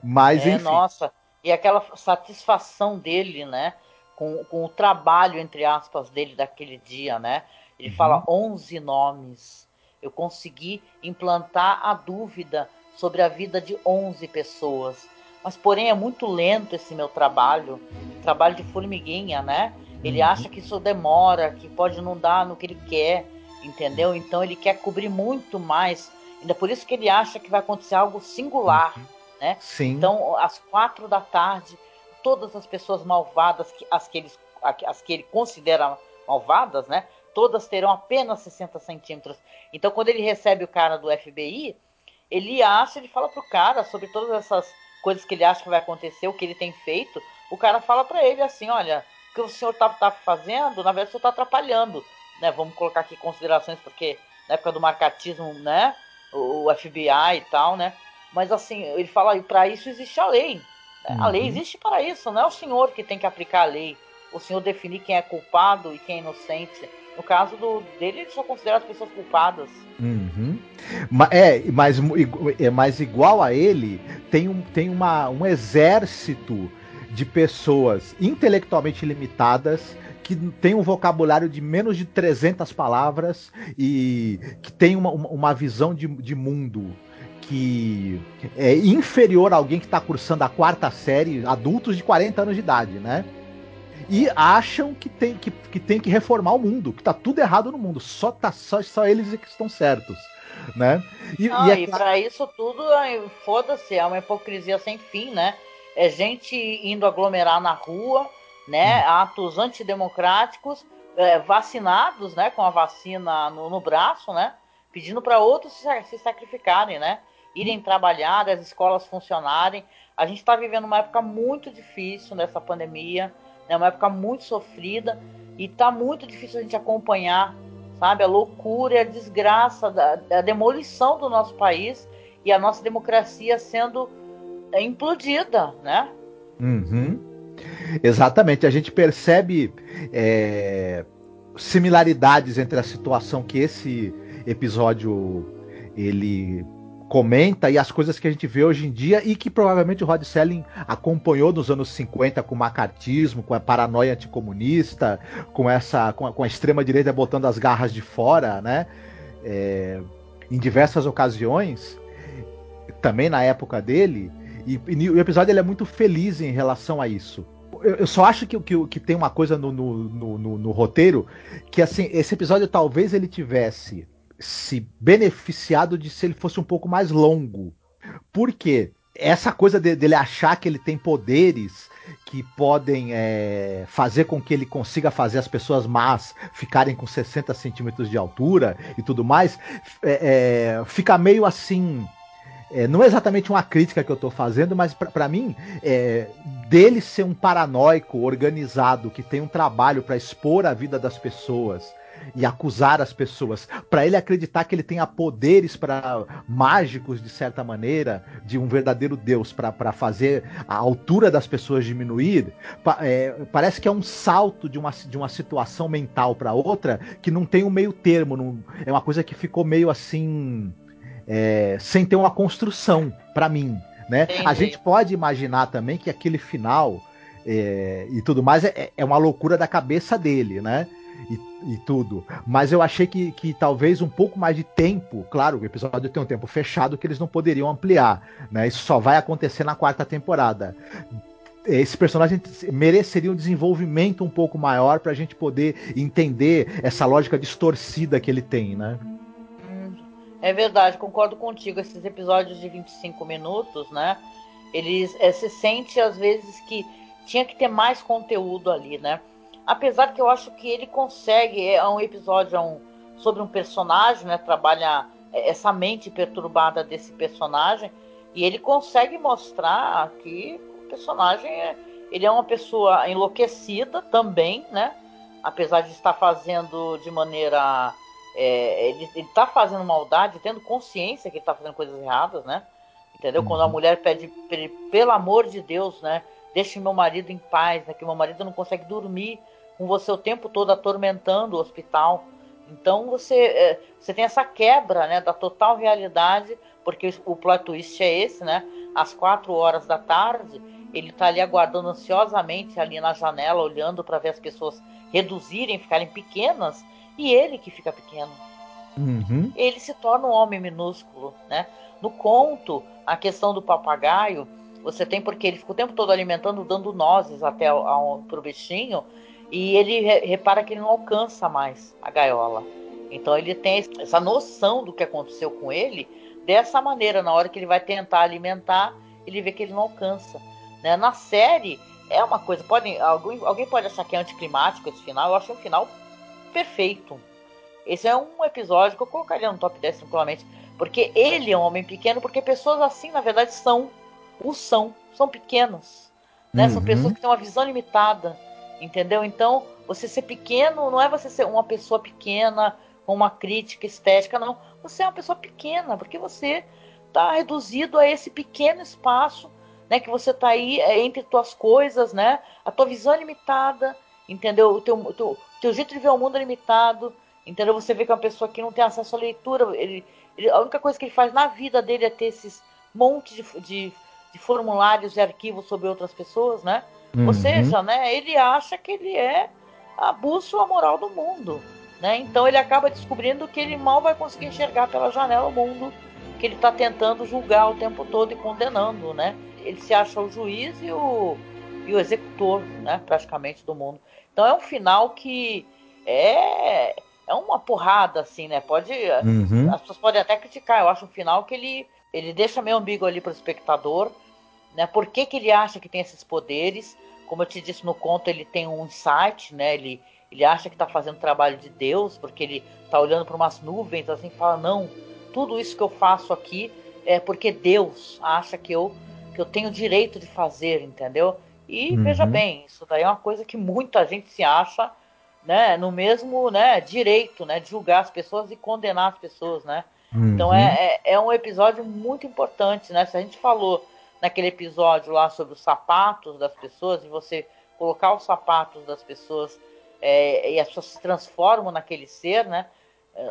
Mas é, enfim. Nossa, e aquela satisfação dele, né? Com, com o trabalho, entre aspas, dele daquele dia, né? Ele uhum. fala 11 nomes. Eu consegui implantar a dúvida sobre a vida de 11 pessoas mas porém é muito lento esse meu trabalho, trabalho de formiguinha, né? Ele uhum. acha que isso demora, que pode não dar no que ele quer, entendeu? Então ele quer cobrir muito mais. Ainda por isso que ele acha que vai acontecer algo singular, uhum. né? Sim. Então, às quatro da tarde, todas as pessoas malvadas, as que, eles, as que ele considera malvadas, né? Todas terão apenas 60 centímetros. Então, quando ele recebe o cara do FBI, ele acha, ele fala pro cara sobre todas essas coisas que ele acha que vai acontecer, o que ele tem feito. O cara fala para ele assim: olha, o que o senhor tá, tá fazendo, na verdade, o senhor tá atrapalhando. Né? Vamos colocar aqui considerações, porque na época do marcatismo, né? O, FBI e tal, né? Mas assim, ele fala, para isso existe a lei. Uhum. A lei uhum. existe para isso, não é o senhor que tem que aplicar a lei. O senhor definir quem é culpado e quem é inocente. No caso do, dele, ele só considera as pessoas culpadas. Uhum. É, mas, é, mas igual a ele, tem, um, tem uma, um exército de pessoas intelectualmente limitadas que tem um vocabulário de menos de 300 palavras e que tem uma, uma visão de, de mundo que é inferior a alguém que está cursando a quarta série, adultos de 40 anos de idade, né? E acham que tem que, que, tem que reformar o mundo, que tá tudo errado no mundo, só, tá, só, só eles é que estão certos. Né? E, Não, e, é... e para isso tudo, foda-se, é uma hipocrisia sem fim, né? É gente indo aglomerar na rua, né? Hum. Atos antidemocráticos, é, vacinados, né? Com a vacina no, no braço, né? Pedindo para outros se, se sacrificarem, né? irem trabalhar, as escolas funcionarem. A gente está vivendo uma época muito difícil nessa pandemia, né? uma época muito sofrida e está muito difícil a gente acompanhar, sabe, a loucura a desgraça da, da demolição do nosso país e a nossa democracia sendo é, implodida, né? Uhum. Exatamente, a gente percebe é, similaridades entre a situação que esse episódio ele comenta e as coisas que a gente vê hoje em dia e que provavelmente o Rod Selling acompanhou nos anos 50 com o macartismo, com a paranoia anticomunista, com essa com a, com a extrema direita botando as garras de fora, né? É, em diversas ocasiões, também na época dele, e, e o episódio ele é muito feliz em relação a isso. Eu, eu só acho que, que, que tem uma coisa no, no, no, no, no roteiro que assim esse episódio talvez ele tivesse se beneficiado de se ele fosse um pouco mais longo. Por quê? Essa coisa de, dele achar que ele tem poderes que podem é, fazer com que ele consiga fazer as pessoas más ficarem com 60 centímetros de altura e tudo mais, é, é, fica meio assim. É, não é exatamente uma crítica que eu estou fazendo, mas para mim, é, dele ser um paranoico organizado que tem um trabalho para expor a vida das pessoas e acusar as pessoas, para ele acreditar que ele tenha poderes para mágicos de certa maneira, de um verdadeiro Deus para fazer a altura das pessoas diminuir, pa, é, parece que é um salto de uma, de uma situação mental para outra que não tem um meio termo, não, é uma coisa que ficou meio assim é, sem ter uma construção para mim, né? A gente pode imaginar também que aquele final é, e tudo mais é, é uma loucura da cabeça dele, né? E, e, tudo. Mas eu achei que, que talvez um pouco mais de tempo, claro, o episódio tem um tempo fechado que eles não poderiam ampliar, né? Isso só vai acontecer na quarta temporada. Esse personagem mereceria um desenvolvimento um pouco maior para a gente poder entender essa lógica distorcida que ele tem, né? É verdade, concordo contigo. Esses episódios de 25 minutos, né? Eles é, se sente às vezes que tinha que ter mais conteúdo ali, né? Apesar que eu acho que ele consegue, é um episódio é um, sobre um personagem, né? Trabalha é, essa mente perturbada desse personagem e ele consegue mostrar que o personagem é, ele é uma pessoa enlouquecida também, né? Apesar de estar fazendo de maneira é, ele, está fazendo maldade, tendo consciência que ele está fazendo coisas erradas, né? Entendeu? Uhum. Quando a uhum. mulher pede, pelo amor de Deus, né? Deixe meu marido em paz, né? Que meu marido não consegue dormir com você o tempo todo atormentando o hospital. Então você, é, você tem essa quebra né, da total realidade, porque o plot twist é esse, né? Às quatro horas da tarde, ele está ali aguardando ansiosamente ali na janela, olhando para ver as pessoas reduzirem, ficarem pequenas, e ele que fica pequeno. Uhum. Ele se torna um homem minúsculo, né? No conto, a questão do papagaio, você tem porque ele fica o tempo todo alimentando, dando nozes até para o bichinho, e ele repara que ele não alcança mais a gaiola. Então ele tem essa noção do que aconteceu com ele dessa maneira, na hora que ele vai tentar alimentar, ele vê que ele não alcança. Né? Na série, é uma coisa. Pode, alguém, alguém pode achar que é anticlimático esse final. Eu acho um final perfeito. Esse é um episódio que eu colocaria no top 10 tranquilamente. Porque ele é um homem pequeno, porque pessoas assim, na verdade, são. O são. São pequenos. Né? Uhum. São pessoas que têm uma visão limitada. Entendeu? Então, você ser pequeno não é você ser uma pessoa pequena com uma crítica estética, não. Você é uma pessoa pequena, porque você está reduzido a esse pequeno espaço, né? Que você está aí é, entre tuas coisas, né? A tua visão é limitada, entendeu? O teu, teu, teu jeito de ver o mundo é limitado, entendeu? Você vê que é uma pessoa que não tem acesso à leitura, ele, ele, a única coisa que ele faz na vida dele é ter esses monte de, de, de formulários e arquivos sobre outras pessoas, né? Uhum. Ou seja, né, ele acha que ele é a bússola moral do mundo. Né? Então ele acaba descobrindo que ele mal vai conseguir enxergar pela janela o mundo que ele está tentando julgar o tempo todo e condenando. Né? Ele se acha o juiz e o, e o executor, né, praticamente, do mundo. Então é um final que é, é uma porrada, assim, né? Pode. Uhum. As pessoas podem até criticar. Eu acho um final que ele, ele deixa meio ambíguo ali para o espectador né? Por que, que ele acha que tem esses poderes? Como eu te disse no conto, ele tem um insight, né? Ele, ele acha que está fazendo trabalho de Deus, porque ele está olhando para umas nuvens, assim, fala, não, tudo isso que eu faço aqui é porque Deus acha que eu, que eu tenho direito de fazer, entendeu? E uhum. veja bem, isso daí é uma coisa que muita gente se acha né, no mesmo né, direito né, de julgar as pessoas e condenar as pessoas, né? Uhum. Então é, é, é, um episódio muito importante, né? Se a gente falou naquele episódio lá sobre os sapatos das pessoas, e você colocar os sapatos das pessoas é, e as pessoas se transformam naquele ser, né?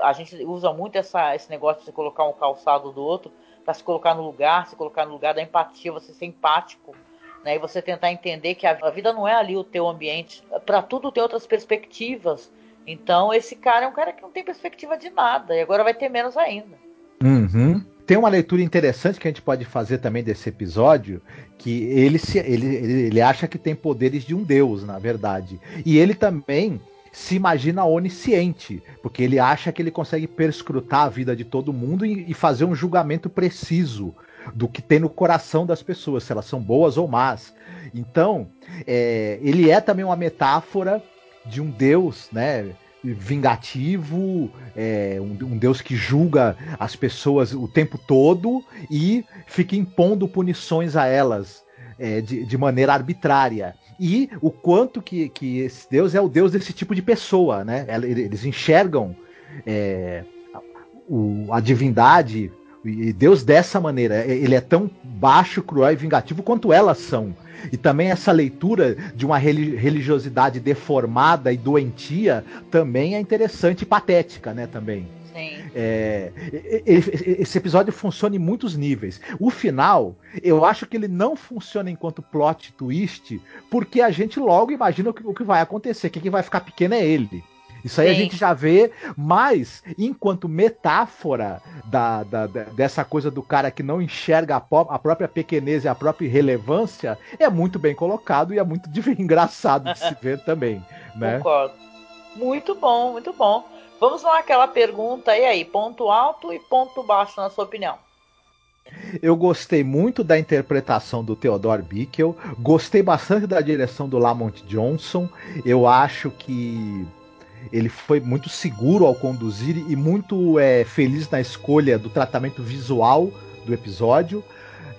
A gente usa muito essa, esse negócio de você colocar um calçado do outro para se colocar no lugar, se colocar no lugar da empatia, você ser empático, né? E você tentar entender que a, vida não é ali o teu ambiente. Para tudo tem outras perspectivas. Então esse cara é um cara que não tem perspectiva de nada e agora vai ter menos ainda. Uhum tem uma leitura interessante que a gente pode fazer também desse episódio, que ele, se, ele, ele, acha que tem poderes de um deus, na verdade. E ele também se imagina onisciente, porque ele acha que ele consegue perscrutar a vida de todo mundo e, e fazer um julgamento preciso do que tem no coração das pessoas, se elas são boas ou más. Então, é, ele é também uma metáfora de um deus, né? Vingativo, é, um, um, Deus que julga as pessoas o tempo todo e fica impondo punições a elas é, de, de, maneira arbitrária. E o quanto que, que esse Deus é o Deus desse tipo de pessoa, né? Eles enxergam é, o, a divindade e Deus dessa maneira. Ele é tão baixo, cruel e vingativo quanto elas são. E também essa leitura de uma religiosidade deformada e doentia também é interessante e patética, né? Também. É, esse episódio funciona em muitos níveis. O final, eu acho que ele não funciona enquanto plot twist, porque a gente logo imagina o que, que vai acontecer. Quem vai ficar pequeno é ele. Isso aí Sim. a gente já vê, mas enquanto metáfora da, da, da, dessa coisa do cara que não enxerga a, a, própria pequenez e a própria irrelevância, é muito bem colocado e é muito engraçado de se ver também. Né? Concordo. Muito bom, muito bom. Vamos lá aquela pergunta, e aí, ponto alto e ponto baixo na sua opinião? Eu gostei muito da interpretação do Theodore Bickel, gostei bastante da direção do Lamont Johnson. Eu acho que ele foi muito seguro ao conduzir e muito é, feliz na escolha do tratamento visual do episódio.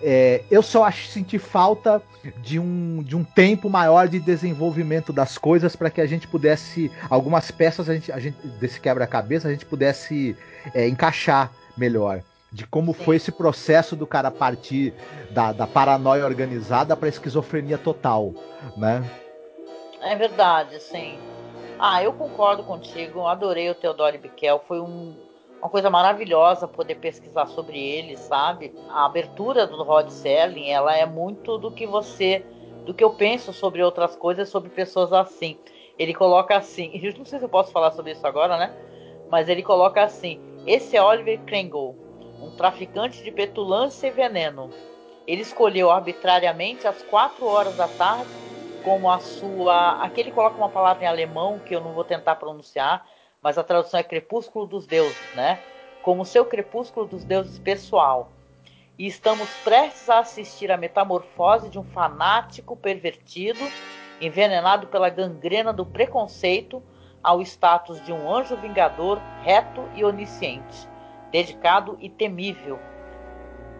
É, eu só acho senti falta de um, de um tempo maior de desenvolvimento das coisas para que a gente pudesse algumas peças a gente, a gente desse quebra-cabeça a gente pudesse é, encaixar melhor de como foi esse processo do cara partir da, da paranoia organizada para esquizofrenia total, né? É verdade, sim. Ah, eu concordo contigo. Adorei o Teodoro Biquel. Foi um, uma coisa maravilhosa poder pesquisar sobre ele, sabe? A abertura do Rod Serling, ela é muito do que você, do que eu penso sobre outras coisas, sobre pessoas assim. Ele coloca assim, eu não sei se eu posso falar sobre isso agora, né? Mas ele coloca assim: esse é Oliver Kringle, um traficante de petulância e veneno. Ele escolheu arbitrariamente às quatro horas da tarde como a sua. Aqui ele coloca uma palavra em alemão que eu não vou tentar pronunciar, mas a tradução é crepúsculo dos deuses, né? Como seu crepúsculo dos deuses pessoal. e estamos prestes a assistir a metamorfose de um fanático pervertido, envenenado pela gangrena do preconceito, ao status de um anjo vingador reto e onisciente, dedicado e temível.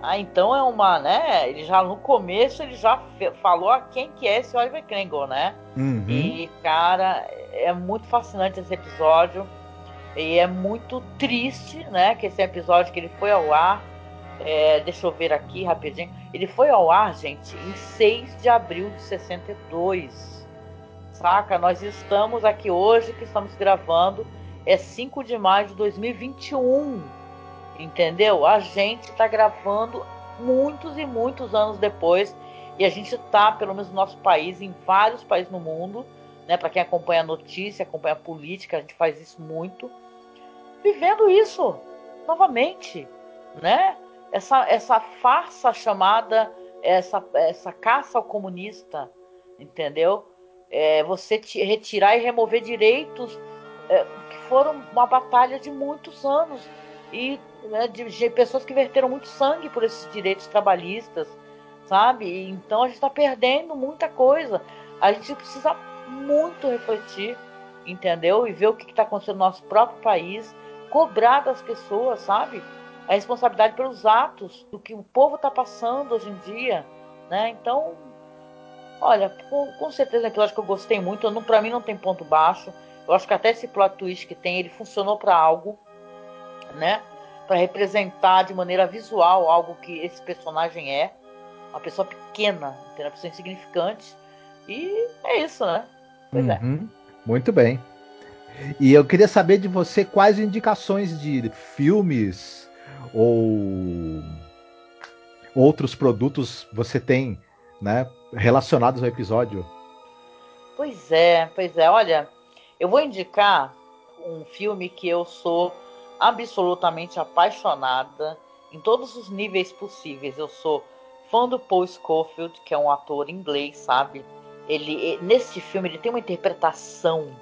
Ah, então é uma, né? Ele já no começo ele já falou a quem que é esse Oliver Kringle, né? Uhum. E cara, é muito fascinante esse episódio e é muito triste, né? Que esse episódio que ele foi ao ar, é, deixa eu ver aqui rapidinho, ele foi ao ar, gente, em 6 de abril de 62 saca? Nós estamos aqui hoje, que estamos gravando, é 5 de maio de 2021, entendeu? A gente está gravando muitos e muitos anos depois e a gente está, pelo menos no nosso país, em vários países no mundo, né? Para quem acompanha a notícia, acompanha a política, a gente faz isso muito, vivendo isso novamente, né? Essa, essa farsa chamada, essa, essa caça ao comunista, entendeu? é, você retirar e remover direitos é, que foram uma batalha de muitos anos e né, de, de, pessoas que verteram muito sangue por esses direitos trabalhistas, sabe? Então a gente está perdendo muita coisa. A gente precisa muito refletir, entendeu? E ver o que está acontecendo no nosso próprio país, cobrar das pessoas, sabe? A responsabilidade pelos atos do que o povo está passando hoje em dia, né? Então Olha, com, com certeza é um episódio que eu gostei muito. Pra mim não tem ponto baixo. Eu acho que até esse plot twist que tem, ele funcionou para algo, né? Para representar de maneira visual algo que esse personagem é. Uma pessoa pequena, uma pessoa insignificante. E é isso, né? Pois é. uhum. é. Muito bem. E eu queria saber de você quais indicações de filmes ou outros produtos você tem, né, relacionados ao episódio. Pois é, pois é. Olha, eu vou indicar um filme que eu sou absolutamente apaixonada em todos os níveis possíveis. Eu sou fã do Paul Scofield, que é um ator inglês, sabe? Ele nesse filme ele tem uma interpretação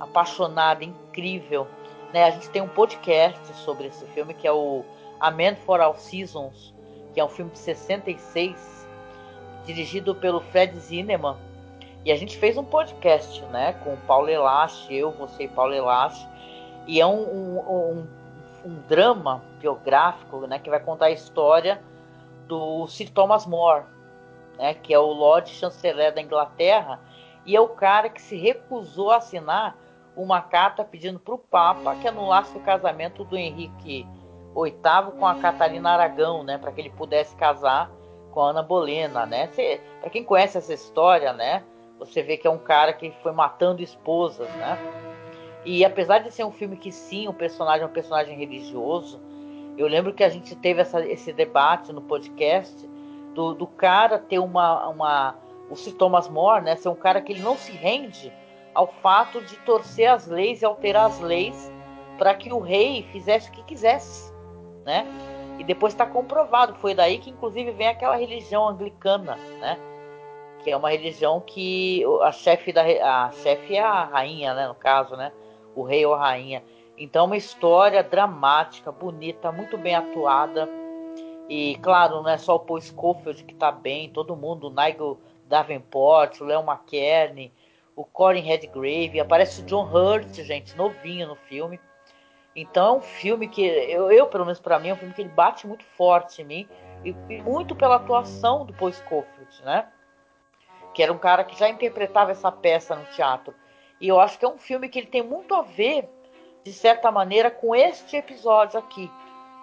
apaixonada, incrível. Né? A gente tem um podcast sobre esse filme que é o A Man for All Seasons, que é um filme de 66 dirigido pelo Fred Zinnemann. E a gente fez um podcast, né, com o Paulo Elache, eu, você e Paulo Elache. E é um, um, um, um, drama biográfico, né, que vai contar a história do Sir Thomas More, né, que é o Lord Chanceler da Inglaterra, e é o cara que se recusou a assinar uma carta pedindo para o Papa que anulasse o casamento do Henrique VIII com a Catarina Aragão, né, para que ele pudesse casar com a Ana Bolena, né? Para quem conhece essa história, né? Você vê que é um cara que foi matando esposas, né? E apesar de ser um filme que sim, o personagem é um personagem religioso, eu lembro que a gente teve essa, esse debate no podcast do, do cara ter uma, uma o Sir Thomas More, né? Ser um cara que ele não se rende ao fato de torcer as leis e alterar as leis para que o rei fizesse o que quisesse, né? E depois está comprovado, foi daí que inclusive vem aquela religião anglicana, né? Que é uma religião que a chefe da a chefe é a rainha, né, no caso, né? O rei ou a rainha. Então é uma história dramática, bonita, muito bem atuada. E claro, não é só o Paul Scofield que está bem, todo mundo, o Nigel Davenport, o Leon McKerney, o Corin Redgrave, aparece o John Hurt, gente, novinho no filme. Então é um filme que eu, eu pelo menos para mim, é um filme que ele bate muito forte em mim e, e, muito pela atuação do Paul Scofield, né? Que era um cara que já interpretava essa peça no teatro. E eu acho que é um filme que ele tem muito a ver, de certa maneira, com este episódio aqui,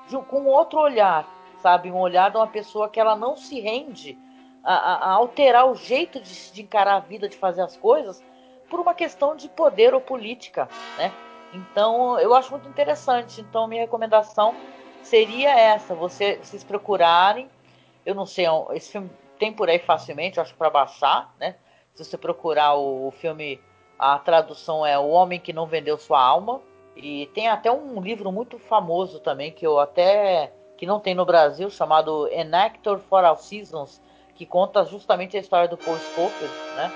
de, com outro olhar, sabe? Um olhar de uma pessoa que ela não se rende a, a, a alterar o jeito de, de encarar a vida, de fazer as coisas, por uma questão de poder ou política, né? Então, eu acho muito interessante. Então, minha recomendação seria essa: você, vocês procurarem. Eu não sei, é esse filme tem por aí facilmente, acho para baixar, né? Se você procurar o, o, filme, a tradução é O Homem que Não Vendeu Sua Alma. E tem até um livro muito famoso também que eu até que não tem no Brasil chamado An Actor for All Seasons, que conta justamente a história do Paul Scofield, né?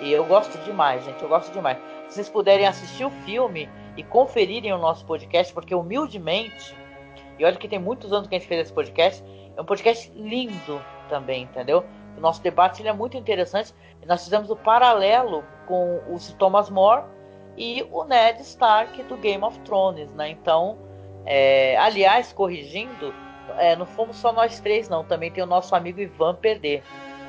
E eu gosto demais, gente, eu gosto demais. Se vocês puderem assistir o filme, e conferirem o nosso podcast, porque humildemente, e olha que tem muitos anos que a gente fez esse podcast, É um podcast lindo também, entendeu? O nosso debate é muito interessante. Nós fizemos o paralelo com o Thomas More e o Ned Stark do Game of Thrones, né? Então, é, aliás, corrigindo, é, não fomos só nós três, não. Também tem o nosso amigo Ivan Perder,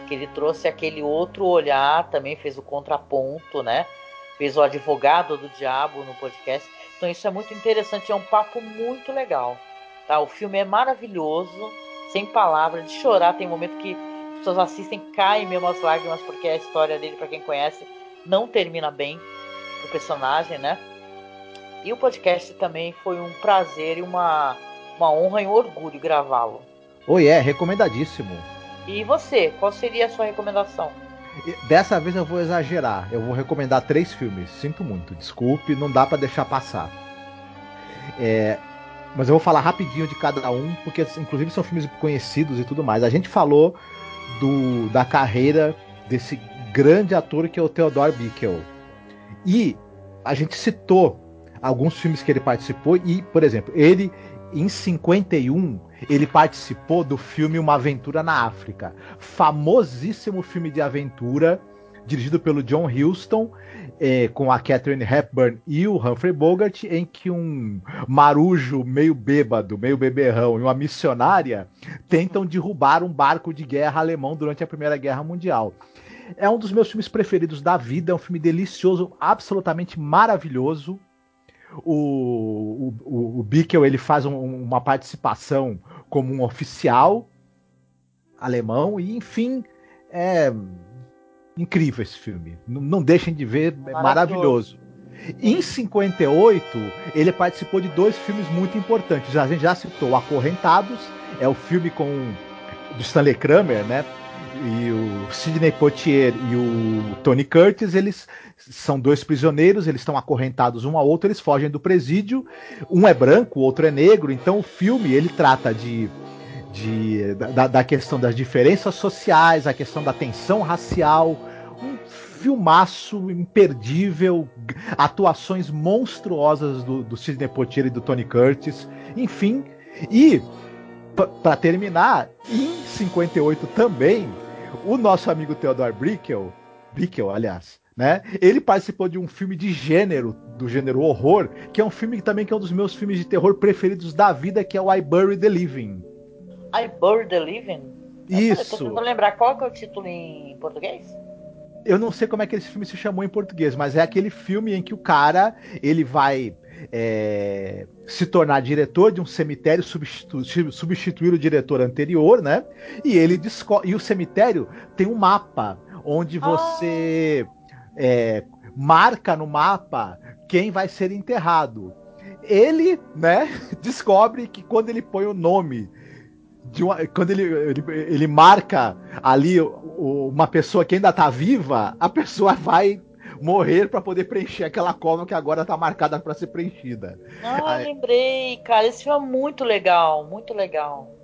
que ele trouxe aquele outro olhar, também fez o contraponto, né? Fez o advogado do diabo no podcast. Então isso é muito interessante, é um papo muito legal. Tá? O filme é maravilhoso, sem palavras, de chorar. Tem um momento que pessoas assistem, caem mesmo as lágrimas, porque a história dele, para quem conhece, não termina bem pro personagem, né? E o podcast também foi um prazer e uma, uma honra e um orgulho gravá-lo. Oi, é, recomendadíssimo. E você, qual seria a sua recomendação? Dessa vez eu vou exagerar. Eu vou recomendar três filmes. Sinto muito, desculpe, não dá para deixar passar. É, mas eu vou falar rapidinho de cada um, porque inclusive são filmes conhecidos e tudo mais. A gente falou do, da carreira desse grande ator que é o Theodore Bickel. E a gente citou alguns filmes que ele participou e, por exemplo, ele em 51 ele participou do filme Uma Aventura na África, famosíssimo filme de aventura dirigido pelo John Huston, é, com a Catherine Hepburn e o Humphrey Bogart, em que um marujo meio bêbado, meio beberrão e uma missionária tentam derrubar um barco de guerra alemão durante a Primeira Guerra Mundial. É um dos meus filmes preferidos da vida, é um filme delicioso, absolutamente maravilhoso. O, o, o Bickel ele faz um, uma participação como um oficial alemão e enfim é incrível esse filme. Não, não deixem de ver, é maravilhoso. Em 58, ele participou de dois filmes muito importantes. A gente já citou Acorrentados, é o filme com do Stanley Kramer, né? e o Sidney Poitier e o Tony Curtis, eles são dois prisioneiros, eles estão acorrentados um ao outro, eles fogem do presídio. Um é branco, o outro é negro. Então o filme ele trata de, de da, da questão das diferenças sociais, a questão da tensão racial. Um filmaço imperdível, atuações monstruosas do, do Sidney Poitier e do Tony Curtis. Enfim, e para terminar, em 58 também, o nosso amigo Theodore Bickel, Bickel, aliás, né? Ele participou de um filme de gênero, do gênero horror, que é um filme também que é um dos meus filmes de terror preferidos da vida, que é o I Bury the Living. I Bury the Living? Isso. Eu tô tentando lembrar qual é o título em português? Eu não sei como é que esse filme se chamou em português, mas é aquele filme em que o cara ele vai é, se tornar diretor de um cemitério, substitu substituir o diretor anterior, né? E ele e o cemitério tem um mapa onde você é, marca no mapa quem vai ser enterrado. Ele, né, descobre que quando ele põe o nome uma, quando ele, ele, ele, marca ali uma pessoa que ainda está viva, a pessoa vai morrer para poder preencher aquela cova que agora tá marcada para ser preenchida. Ah, Aí... lembrei, cara, esse filme é muito legal, muito legal.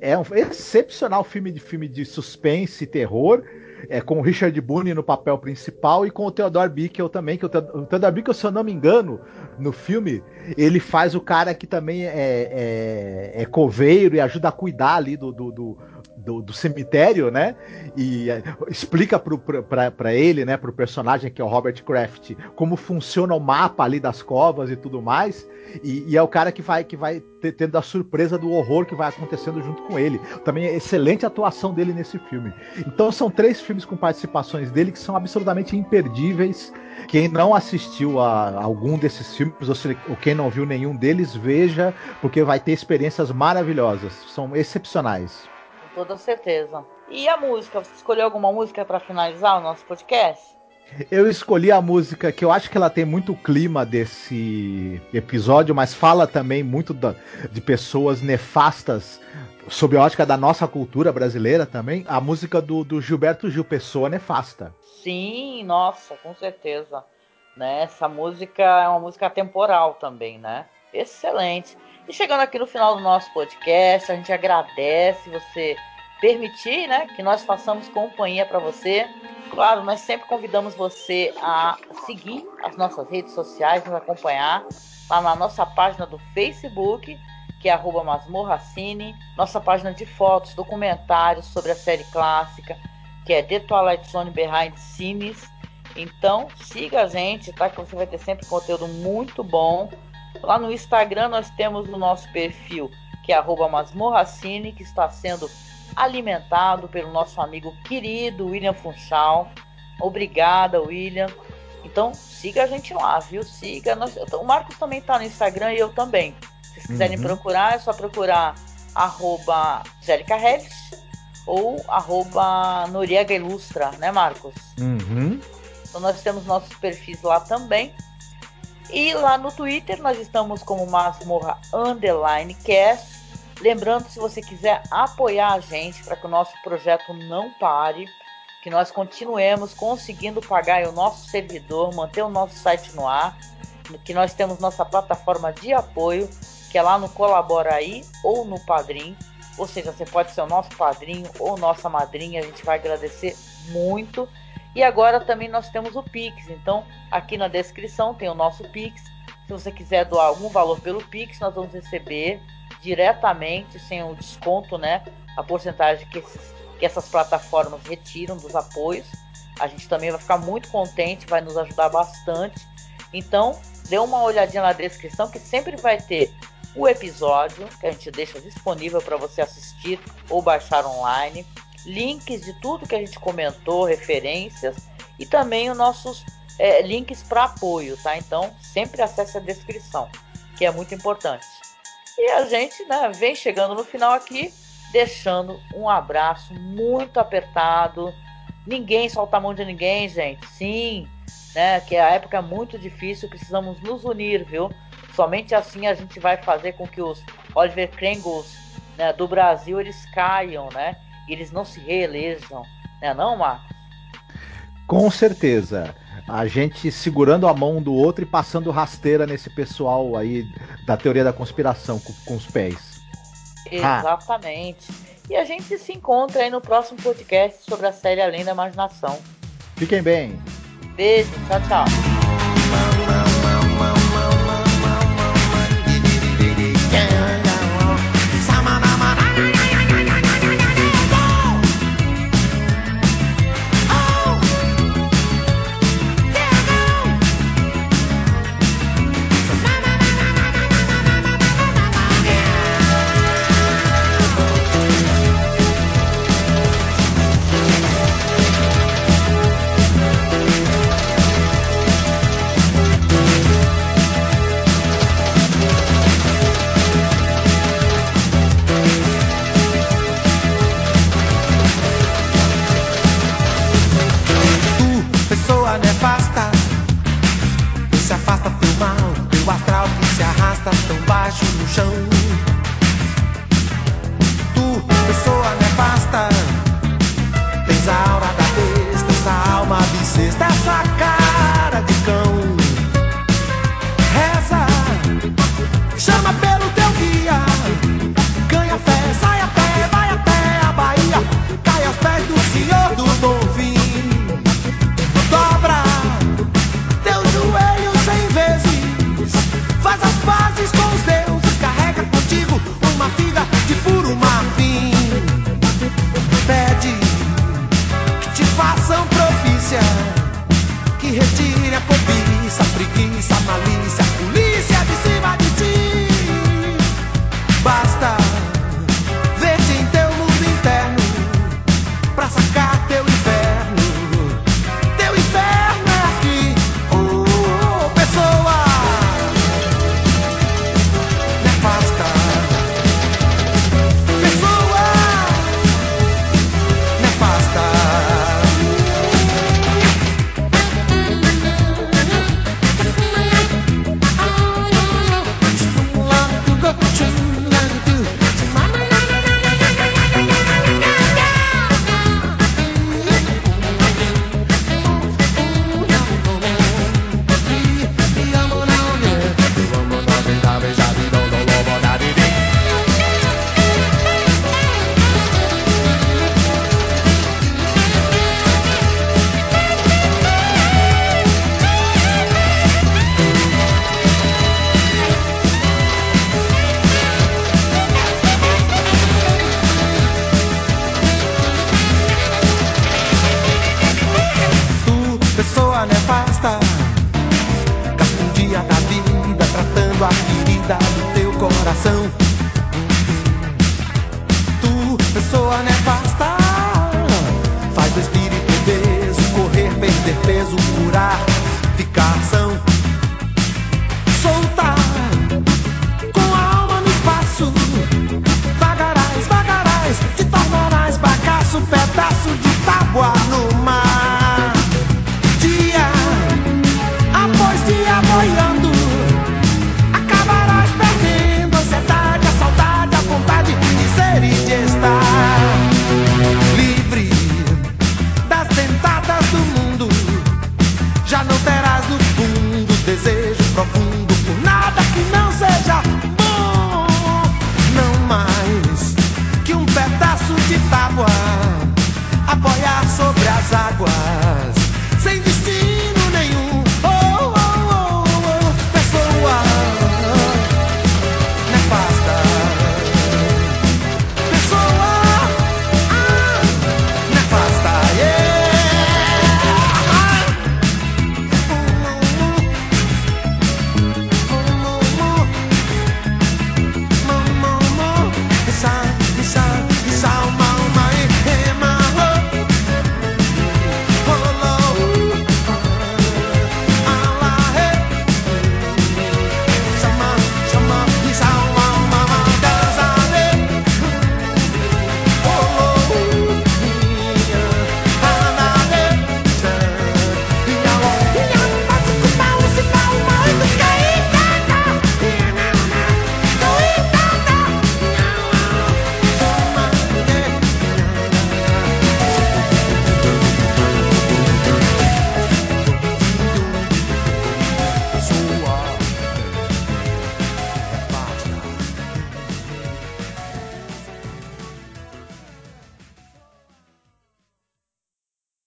É um excepcional filme de filme de suspense e terror. É, com o Richard Boone no papel principal e com o Theodore Bickel também, que o, Theodore Bickel, se eu não me engano, no filme, ele faz o cara que também é, é, é coveiro e ajuda a cuidar ali do, do, do do, do cemitério, né? E é, explica para ele, né, pro personagem que é o Robert Kraft, como funciona o mapa ali das covas e tudo mais. E, e, é o cara que vai que vai tendo a surpresa do horror que vai acontecendo junto com ele. Também é excelente atuação dele nesse filme. Então são três filmes com participações dele que são absolutamente imperdíveis. Quem não assistiu a algum desses filmes, ou, se, ou quem não viu nenhum deles, veja, porque vai ter experiências maravilhosas. São excepcionais toda certeza. E a música? Você escolheu alguma música para finalizar o nosso podcast? Eu escolhi a música que eu acho que ela tem muito clima desse episódio, mas fala também muito da, de pessoas nefastas sob a ótica da nossa cultura brasileira também. A música do, do Gilberto Gil, Pessoa Nefasta. Sim, nossa, com certeza. Né? Essa música é uma música temporal também, né? Excelente. E chegando aqui no final do nosso podcast, a gente agradece você permitir, né, que nós façamos companhia para você. Claro, nós sempre convidamos você a seguir as nossas redes sociais, nos acompanhar lá na nossa página do Facebook que é arroba masmorracine, nossa página de fotos, documentários sobre a série clássica, que é The Twilight Zone Behind Scenes. Então siga a gente, tá? Que você vai ter sempre conteúdo muito bom. Lá no Instagram nós temos o nosso perfil, que é arroba masmorracine, que está sendo alimentado pelo nosso amigo querido William Funchal. Obrigada, William. Então siga a gente lá, viu? Siga. Nós, o Marcos também está no Instagram e eu também. Se vocês quiserem uhum. procurar, é só procurar arroba Angélica ou arroba Noriega Ilustra, né, Marcos? Uhum. Então nós temos nossos perfis lá também. E lá no Twitter nós estamos como Masmorra Underline Cast. Lembrando, se você quiser apoiar a gente para que o nosso projeto não pare, que nós continuemos conseguindo pagar o nosso servidor, manter o nosso site no ar, que nós temos nossa plataforma de apoio, que é lá no Colabora aí ou no Padrim. Ou seja, você pode ser o nosso padrinho ou nossa madrinha, a gente vai agradecer muito. E agora também nós temos o Pix. Então, aqui na descrição tem o nosso Pix. Se você quiser doar algum valor pelo Pix, nós vamos receber diretamente, sem o desconto, né? A porcentagem que, esses, que essas plataformas retiram dos apoios. A gente também vai ficar muito contente, vai nos ajudar bastante. Então, dê uma olhadinha na descrição que sempre vai ter o episódio que a gente deixa disponível para você assistir ou baixar online, links de tudo que a gente comentou, referências e também os nossos é, links para apoio, tá? Então sempre acesse a descrição, que é muito importante. E a gente né, vem chegando no final aqui, deixando um abraço muito apertado. Ninguém solta a mão de ninguém, gente. Sim, né? Que a época é muito difícil, precisamos nos unir, viu? Somente assim a gente vai fazer com que os Oliver Krengels né, do Brasil eles caiam, né? E eles não se reelejam, né? Não, Marcos? Com certeza. A gente segurando a mão do outro e passando rasteira nesse pessoal aí da teoria da conspiração com, com os pés. Exatamente. E a gente se encontra aí no próximo podcast sobre a série Além da Imaginação. Fiquem bem. Beijo, tchau, tchau.